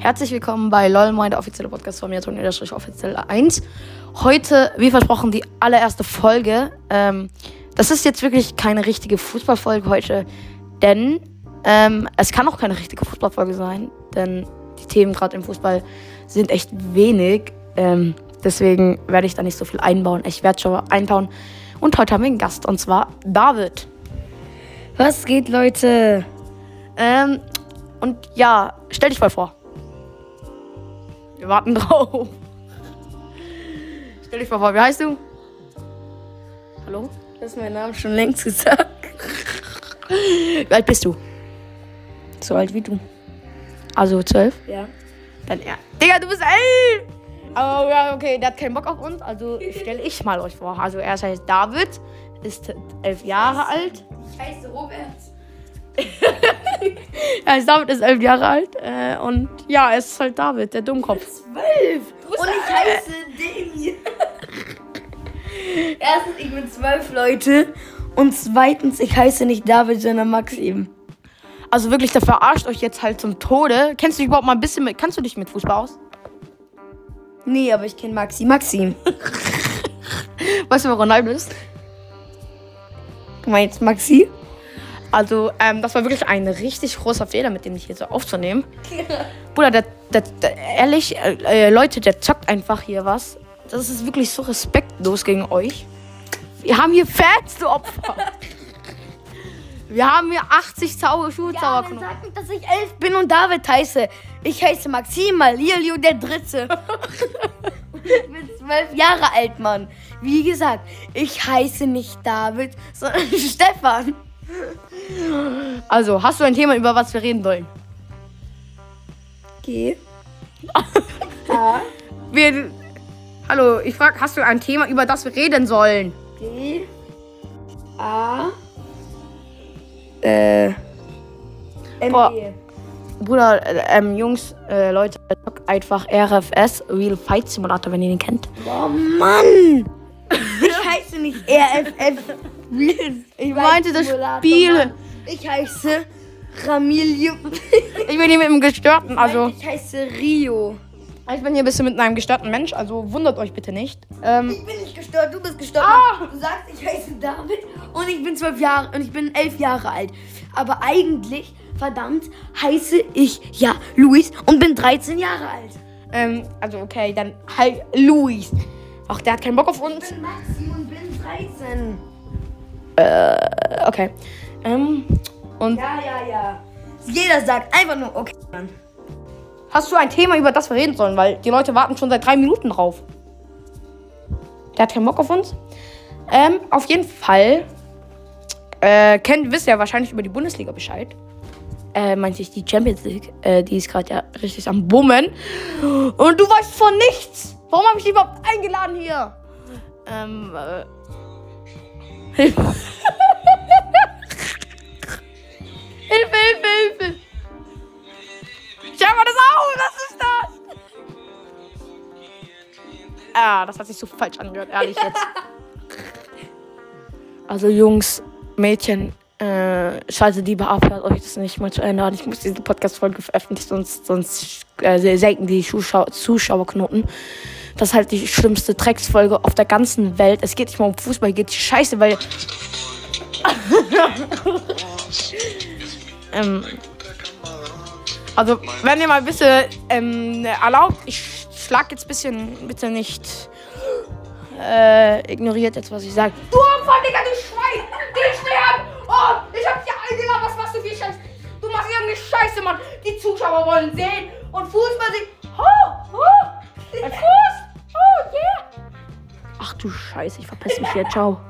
Herzlich willkommen bei LOL, der offizielle Podcast von mir, Toni offiziell 1. Heute, wie versprochen, die allererste Folge. Ähm, das ist jetzt wirklich keine richtige Fußballfolge heute, denn ähm, es kann auch keine richtige Fußballfolge sein, denn die Themen gerade im Fußball sind echt wenig. Ähm, deswegen werde ich da nicht so viel einbauen. Ich werde schon einbauen. Und heute haben wir einen Gast, und zwar David. Was geht, Leute? Ähm, und ja, stell dich mal vor. Wir warten drauf. Stell dich mal vor, wie heißt du? Hallo? Du hast meinen Namen schon längst gesagt. Wie alt bist du? So alt wie du. Also zwölf? Ja. Dann er. Digga, du bist elf! Aber ja, okay, der hat keinen Bock auf uns, also stelle ich mal euch vor. Also er heißt David, ist elf Jahre alt. Ich heiße Robert. Heißt David, ist elf Jahre alt. Äh, und ja, er ist halt David, der Dummkopf. Zwölf. Und ich heiße Demi. Erstens, ich bin zwölf Leute. Und zweitens, ich heiße nicht David, sondern Maxim. Also wirklich, der verarscht euch jetzt halt zum Tode. Kennst du dich überhaupt mal ein bisschen mit, kannst du dich mit Fußball aus? Nee, aber ich kenne Maxi. Maxim. Weißt du, wer Ronaldo ist? Du meinst Maxi? Also, ähm, das war wirklich ein richtig großer Fehler, mit dem ich hier so aufzunehmen. Bruder, der, der, der, ehrlich, äh, äh, Leute, der zockt einfach hier was. Das ist wirklich so respektlos gegen euch. Wir haben hier Fans zu Opfer. Wir haben hier 80 Zauber Ja, Schulzauberknochen. dann sag nicht, dass ich elf bin und David heiße. Ich heiße Maxim Malilio der Dritte. Und ich bin zwölf Jahre alt, Mann. Wie gesagt, ich heiße nicht David, sondern Stefan. Also, hast du ein Thema, über was wir reden wollen? G. Wir, hallo, ich frage, hast du ein Thema, über das wir reden sollen? D. A. Äh. M. Boah. E. Bruder, äh, ähm, Jungs, äh, Leute, zockt einfach RFS, Real Fight Simulator, wenn ihr den kennt. Oh Mann! Ich heiße nicht RFF. Ich meinte das Spiel. Ich heiße Ramilio. Ich bin hier mit einem gestörten, also Ich heiße Rio. ich bin hier ein bisschen mit einem gestörten Mensch, also wundert euch bitte nicht. Ähm, Ich bin nicht gestört, du bist gestört. Ah! Du sagst, ich heiße David und ich bin zwölf Jahre und ich bin elf Jahre alt. Aber eigentlich, verdammt, heiße ich ja Luis und bin 13 Jahre alt. ähm, also okay, dann halt Luis. Ach, der hat keinen Bock auf uns. Ich bin Maxim und bin 13. Äh, okay. Ähm, und Ja, ja, ja. Jeder sagt einfach nur, okay, Mann. hast du ein Thema, über das wir reden sollen? Weil die Leute warten schon seit drei Minuten drauf. Der hat keinen Bock auf uns. Ähm, auf jeden Fall. Äh, kennt, wisst ihr ja wahrscheinlich über die Bundesliga Bescheid. Äh, meinte ich die Champions League. Äh, die ist gerade ja richtig am Bummen. Und du weißt von nichts. Warum habe ich dich überhaupt eingeladen hier? Ähm, äh. Hilfe. Hilfe, Hilfe, Hilfe. Schau mal das auf, was ist das? Ah, das hat sich so falsch angehört, ehrlich jetzt. Also Jungs, Mädchen, äh, schaltet lieber ab, hört euch das nicht mal zu Ende. Ich muss diese Podcast-Folge veröffentlichen, sonst, sonst äh, senken die Zuschau Zuschauerknoten. Das ist halt die schlimmste Drecksfolge auf der ganzen Welt. Es geht nicht mal um Fußball, geht die Scheiße, weil... ähm, also, wenn ihr mal ein bisschen ähm, erlaubt, ich schlag jetzt ein bisschen, bitte nicht äh, ignoriert jetzt, was ich sage. Du Opfer, Digga, du Schwein! Die sterben! Oh, ich hab dich eingeladen, was machst du für Scheiße? Du machst irgendwie Scheiße, Mann! Die Zuschauer wollen sehen und Fußball sehen. Oh, oh! Du Scheiße, ich verpiss mich hier, ciao.